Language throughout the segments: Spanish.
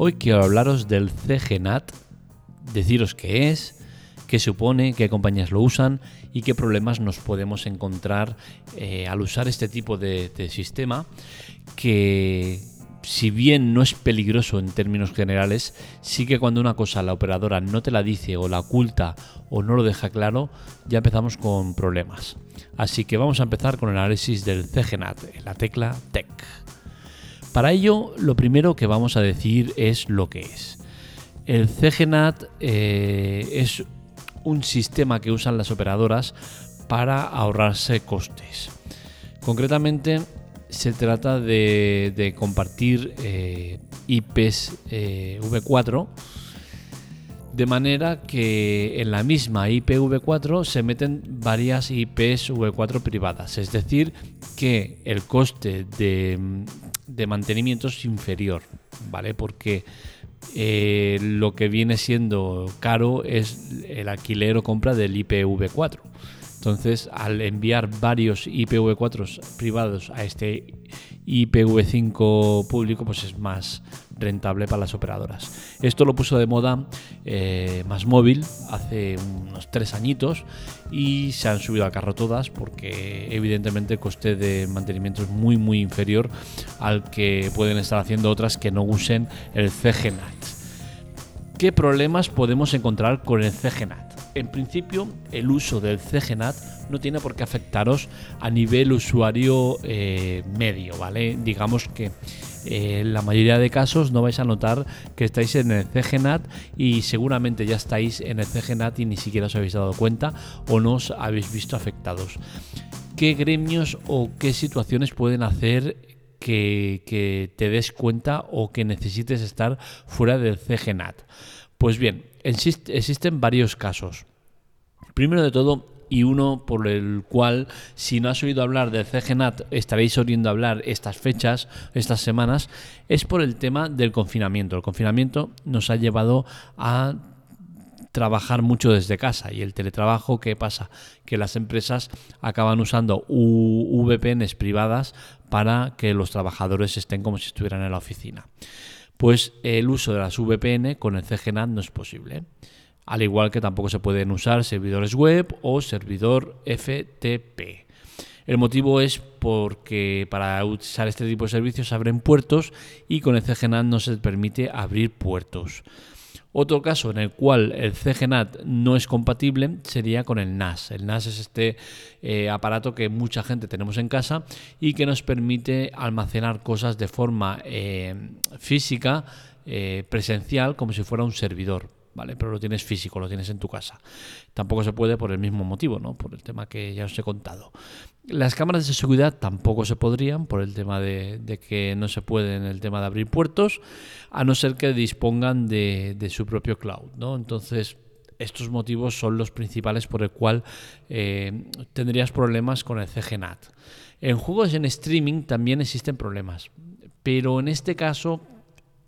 Hoy quiero hablaros del CGNAT, deciros qué es, qué supone, qué compañías lo usan y qué problemas nos podemos encontrar eh, al usar este tipo de, sistema que si bien no es peligroso en términos generales, sí que cuando una cosa la operadora no te la dice o la oculta o no lo deja claro, ya empezamos con problemas. Así que vamos a empezar con el análisis del CGNAT la tecla TEC. Para ello, lo primero que vamos a decir es lo que es. El CGNAT eh, es un sistema que usan las operadoras para ahorrarse costes. Concretamente, se trata de, compartir eh, IPs eh, V4 de manera que en la misma IPv4 se meten varias IPs V4 privadas, es decir, que el coste de, mantenimiento es inferior, ¿vale? Porque eh, lo que viene siendo caro es el alquiler o compra del IPv4. Entonces, al enviar varios IPv4 privados a este IPv5 público, pues es más rentable para las operadoras. Esto lo puso de moda eh, más móvil hace unos tres añitos y se han subido al carro todas porque evidentemente el coste de mantenimiento es muy muy inferior al que pueden estar haciendo otras que no usen el CGNAT. ¿Qué problemas podemos encontrar con el CGNAT? En principio el uso del CGNAT no tiene por qué afectaros a nivel usuario eh, medio, ¿vale? Digamos que eh, en la mayoría de casos no vais a notar que estáis en el CGNAT y seguramente ya estáis en el CGNAT y ni siquiera os habéis dado cuenta o no os habéis visto afectados. ¿Qué gremios o qué situaciones pueden hacer que, que te des cuenta o que necesites estar fuera del CGNAT? Pues bien, existen varios casos. Primero de todo, y uno por el cual, si no has oído hablar del CGNAT, estaréis oyendo hablar estas fechas, estas semanas, es por el tema del confinamiento. El confinamiento nos ha llevado a trabajar mucho desde casa y el teletrabajo, ¿qué pasa? Que las empresas acaban usando VPNs privadas para que los trabajadores estén como si estuvieran en la oficina pues el uso de las VPN con el CGNAT no es posible. Al igual que tampoco se pueden usar servidores web o servidor FTP. El motivo es porque para usar este tipo de servicios abren puertos y con el CGNAT no se permite abrir puertos. Otro caso en el cual el CGNAT no es compatible sería con el NAS. El NAS es este eh, aparato que mucha gente tenemos en casa y que nos permite almacenar cosas de forma eh, física, eh, presencial, como si fuera un servidor. ¿vale? Pero lo tienes físico, lo tienes en tu casa. Tampoco se puede por el mismo motivo, ¿no? Por el tema que ya os he contado. Las cámaras de seguridad tampoco se podrían por el tema de, que no se puede en el tema de abrir puertos, a no ser que dispongan de, su propio cloud, ¿no? Entonces, estos motivos son los principales por el cual eh, tendrías problemas con el CGNAT. En juegos en streaming también existen problemas, pero en este caso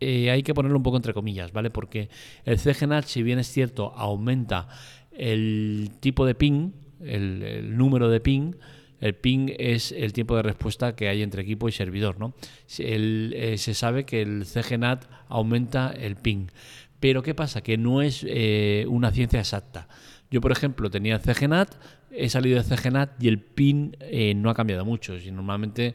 eh, hay que ponerlo un poco entre comillas, ¿vale? Porque el CGNAT, si bien es cierto, aumenta el tipo de ping, el, número de ping, el ping es el tiempo de respuesta que hay entre equipo y servidor, ¿no? Eh, se sabe que el CGNAT aumenta el ping. Pero ¿qué pasa? Que no es eh, una ciencia exacta. Yo, por ejemplo, tenía CGNAT, he salido de CGNAT y el ping no ha cambiado mucho. Si normalmente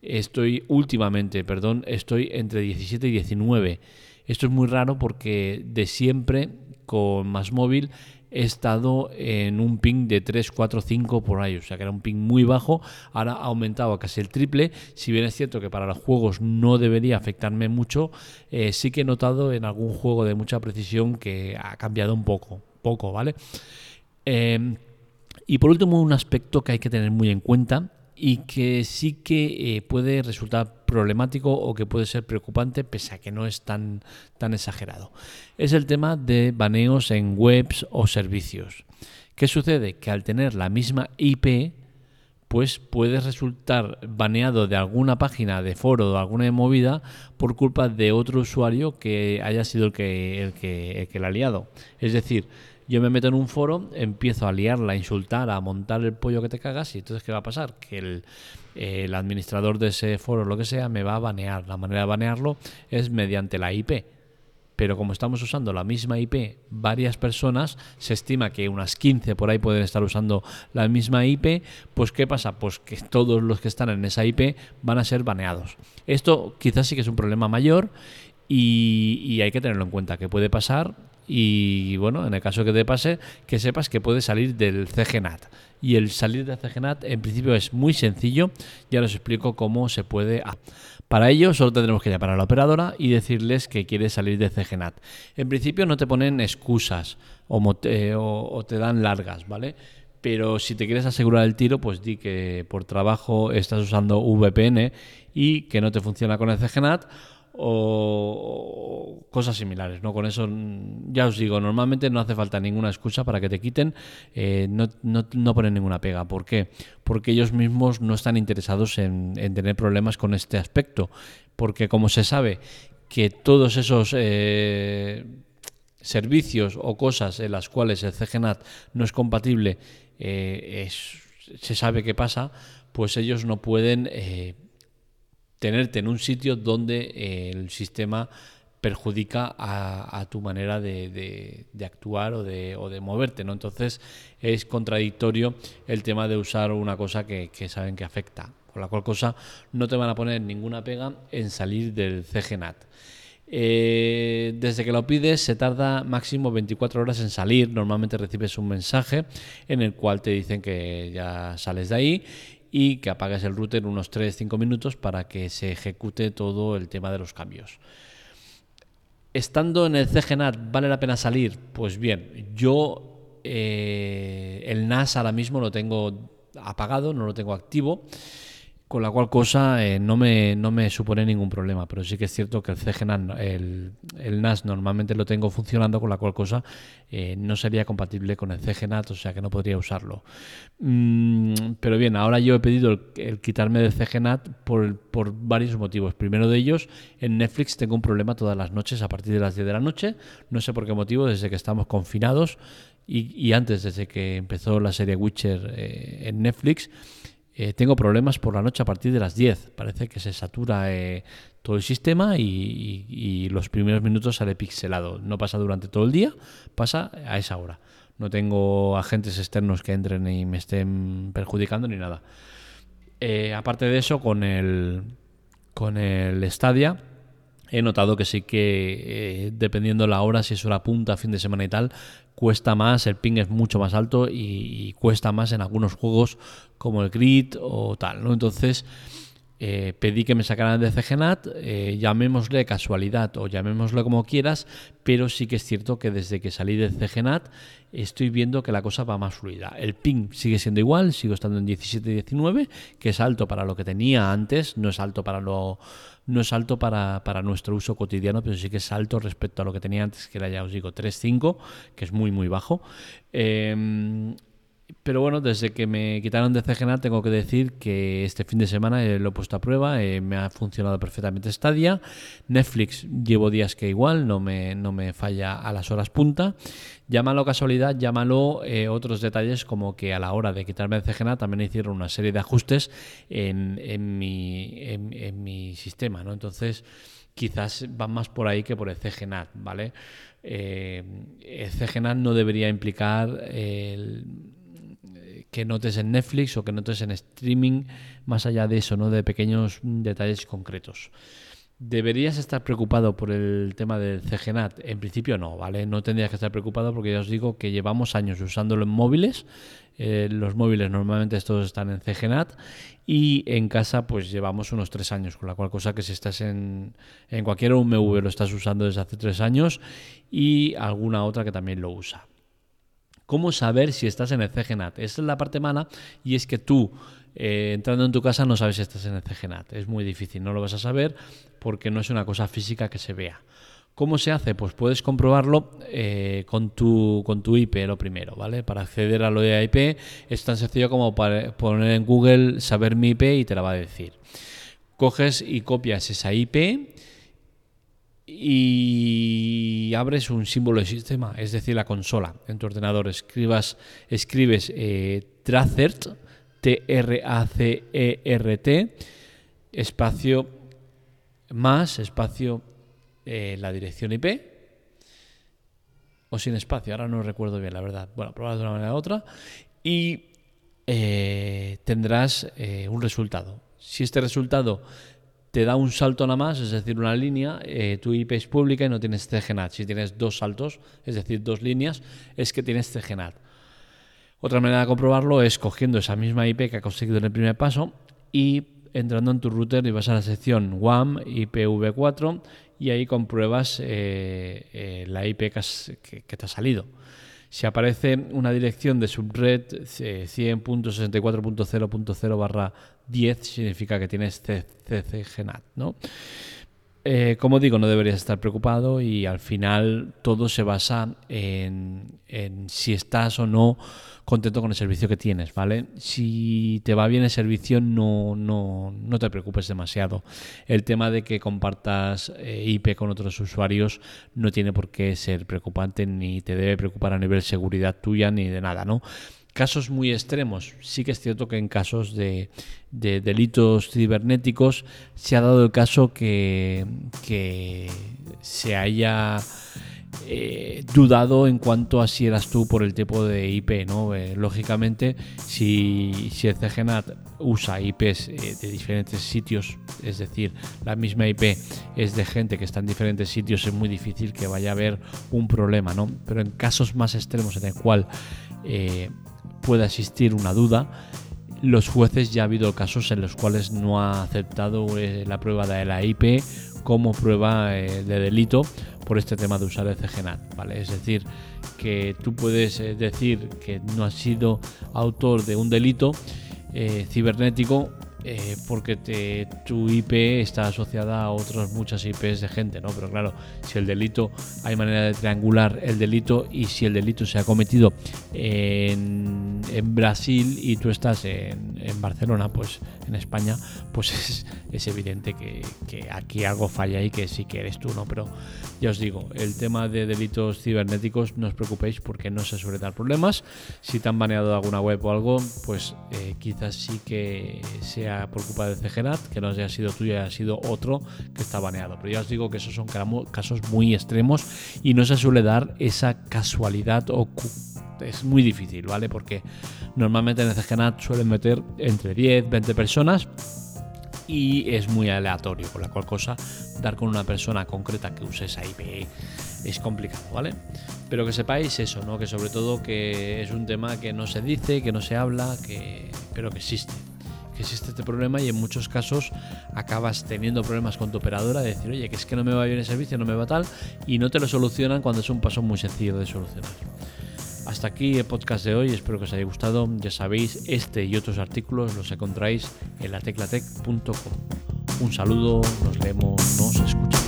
estoy últimamente, perdón, estoy entre 17 y 19. Esto es muy raro porque de siempre con más móvil he estado en un ping de 3, 4, 5 por ahí, o sea que era un ping muy bajo, ahora ha aumentado a casi el triple, si bien es cierto que para los juegos no debería afectarme mucho, eh, sí que he notado en algún juego de mucha precisión que ha cambiado un poco, poco, ¿vale? Eh, y por último, un aspecto que hay que tener muy en cuenta y que sí que eh, puede resultar problemático o que puede ser preocupante pese a que no es tan, tan exagerado. Es el tema de baneos en webs o servicios. ¿Qué sucede? Que al tener la misma IP, pues puede resultar baneado de alguna página de foro o alguna movida por culpa de otro usuario que haya sido el que, el que, el que la ha liado. Es decir, yo me meto en un foro, empiezo a liarla, a insultar, a montar el pollo que te cagas y entonces ¿qué va a pasar? Que el, el administrador de ese foro, lo que sea, me va a banear. La manera de banearlo es mediante la IP. pero como estamos usando la misma IP varias personas, se estima que unas 15 por ahí pueden estar usando la misma IP, pues ¿qué pasa? Pues que todos los que están en esa IP van a ser baneados. Esto quizás sí que es un problema mayor y, hay que tenerlo en cuenta, que puede pasar y bueno, en el caso que te pase, que sepas que puede salir del CGNAT. Y el salir del CGNAT en principio es muy sencillo, ya os explico cómo se puede... Para ello solo tendremos que llamar a la operadora y decirles que quiere salir de CGNAT. En principio no te ponen excusas o, o te dan largas, ¿vale? Pero si te quieres asegurar el tiro, pues di que por trabajo estás usando VPN y que no te funciona con el CGNAT o cosas similares. ¿no? Con eso, ya os digo, normalmente no hace falta ninguna excusa para que te quiten, eh, no, no, ponen ninguna pega. ¿Por qué? Porque ellos mismos no están interesados en, tener problemas con este aspecto. Porque como se sabe que todos esos... Eh, servicios o cosas en las cuales el CGNAT no es compatible, eh, se sabe qué pasa, pues ellos no pueden tenerte en un sitio donde eh, el sistema perjudica a, tu manera de, actuar o de, o de, moverte, ¿no? Entonces es contradictorio el tema de usar una cosa que, saben que afecta, con la cual cosa no te van a poner ninguna pega en salir del CGNAT. Eh, desde que lo pides se tarda máximo 24 horas en salir. Normalmente recibes un mensaje en el cual te dicen que ya sales de ahí y que apagues el router unos 3-5 minutos para que se ejecute todo el tema de los cambios. Estando en el CGNAT, ¿vale la pena salir? Pues bien, yo eh, el NAS ahora mismo lo tengo apagado, no lo tengo activo con la cual cosa eh, no, me, no me supone ningún problema, pero sí que es cierto que el CGNAS, el, el NAS normalmente lo tengo funcionando, con la cual cosa eh, no sería compatible con el CGNAT, o sea que no podría usarlo. Mm, pero bien, ahora yo he pedido el, quitarme del CGNAT por, por, varios motivos. Primero de ellos, en Netflix tengo un problema todas las noches a partir de las 10 de la noche, no sé por qué motivo, desde que estamos confinados y, y antes, desde que empezó la serie Witcher eh, en Netflix, eh, tengo problemas por la noche a partir de las 10. Parece que se satura eh, todo el sistema y, los primeros minutos sale pixelado. No pasa durante todo el día, pasa a esa hora. No tengo agentes externos que entren y me estén perjudicando ni nada. Eh, aparte de eso, con el, con el Stadia he notado que sí que dependiendo la hora, si es hora punta, fin de semana y tal, cuesta más, el ping es mucho más alto y, cuesta más en algunos juegos como el Grid o tal, ¿no? Entonces eh, pedí que me sacaran de CGNAT, eh, llamémosle casualidad o llamémosle como quieras, pero sí que es cierto que desde que salí de CGNAT estoy viendo que la cosa va más fluida. El ping sigue siendo igual, sigo estando en 17-19, que es alto para lo que tenía antes, no es alto para no es alto para, nuestro uso cotidiano, pero sí que es alto respecto a lo que tenía antes, que era ya os digo 3.5, que es muy muy bajo. Em, pero bueno, desde que me quitaron de CGNAT tengo que decir que este fin de semana lo he puesto a prueba, eh, me ha funcionado perfectamente Stadia. Netflix llevo días que igual, no me, no me falla a las horas punta. Llámalo casualidad, llámalo eh, otros detalles como que a la hora de quitarme de CGNAT también hicieron una serie de ajustes en, en, mi, en, mi sistema, ¿no? Entonces quizás van más por ahí que por el CGNAT, ¿vale? Eh, el CGNAT no debería implicar el que notes en Netflix o que notes en streaming, más allá de eso, ¿no? De pequeños detalles concretos. ¿Deberías estar preocupado por el tema del CGNAT? En principio no, ¿vale? No tendrías que estar preocupado porque ya os digo que llevamos años usándolo en móviles. Eh, los móviles normalmente estos están en CGNAT y en casa pues llevamos unos tres años, con la cual cosa que si estás en, en cualquier UMV lo estás usando desde hace tres años y alguna otra que también lo usa. ¿Cómo saber si estás en el CGNAT? Esa es la parte mala y es que tú eh, entrando en tu casa no sabes si estás en el CGNAT. Es muy difícil, no lo vas a saber porque no es una cosa física que se vea. ¿Cómo se hace? Pues puedes comprobarlo eh, con, tu, con tu IP lo primero, ¿vale? Para acceder a lo de IP es tan sencillo como poner en Google saber mi IP y te la va a decir. Coges y copias esa IP y abres un símbolo de sistema, es decir, la consola en tu ordenador. Escribas, escribes eh, Tracert, T-R-A-C-E-R-T, espacio más, espacio eh, la dirección IP, o sin espacio, ahora no recuerdo bien la verdad. Bueno, probarlo de una manera u otra y eh, tendrás eh, un resultado. Si este resultado te da un salto nada más, es decir, una línea, eh, tu IP es pública y no tienes CGNAT. Si tienes dos saltos, es decir, dos líneas, es que tienes CGNAT. Otra manera de comprobarlo es cogiendo esa misma IP que ha conseguido en el primer paso y entrando en tu router y vas a la sección WAM IPv4 y ahí compruebas eh, eh, la IP que, te ha salido. Si aparece una dirección de subred 100.64.0.0 barra 10, significa que tienes CCGNAT, ¿no? Eh, como digo, no deberías estar preocupado y al final todo se basa en, si estás o no contento con el servicio que tienes, ¿vale? Si te va bien el servicio, no, no, no te preocupes demasiado. El tema de que compartas eh, IP con otros usuarios no tiene por qué ser preocupante ni te debe preocupar a nivel seguridad tuya ni de nada, ¿no? Casos muy extremos. Sí que es cierto que en casos de, delitos cibernéticos se ha dado el caso que, se haya eh, dudado en cuanto a si eras tú por el tipo de IP, ¿no? Eh, lógicamente, si, si, el CGNAT usa IPs eh, de diferentes sitios, es decir, la misma IP es de gente que está en diferentes sitios, es muy difícil que vaya a haber un problema, ¿no? Pero en casos más extremos en el cual pueda existir una duda, los jueces ya ha habido casos en los cuales no ha aceptado eh, la prueba de la IP como prueba eh, de delito por este tema de usar el CGNAT, ¿vale? Es decir, que tú puedes eh, decir que no has sido autor de un delito cibernético eh, porque tu IP está asociada a otras muchas IPs de gente, ¿no? Pero claro, si el delito, hay manera de triangular el delito y si el delito se ha cometido en, Brasil y tú estás en, Barcelona, pues en España, pues es, evidente que, que, aquí algo falla y que sí que eres tú, ¿no? Pero ya os digo, el tema de delitos cibernéticos no os preocupéis porque no se suele dar problemas. Si te han baneado alguna web o algo, pues eh, quizás sí que sea por culpa de CGNAT, que no haya sido tuyo, haya sido otro que está baneado. Pero ya os digo que esos son casos muy extremos y no se suele dar esa casualidad o es muy difícil, ¿vale? Porque normalmente en el CGNAT suelen meter entre 10, 20 personas y es muy aleatorio, con la cual cosa dar con una persona concreta que use esa IP es complicado, ¿vale? Pero que sepáis eso, ¿no? Que sobre todo que es un tema que no se dice, que no se habla, que pero que existe que existe este problema y en muchos casos acabas teniendo problemas con tu operadora de decir, oye, que es que no me va bien el servicio, no me va tal, y no te lo solucionan cuando es un paso muy sencillo de solucionar. Hasta aquí el podcast de hoy, espero que os haya gustado. Ya sabéis, este y otros artículos los encontráis en lateclatec.com. Un saludo, nos leemos, nos escuchamos.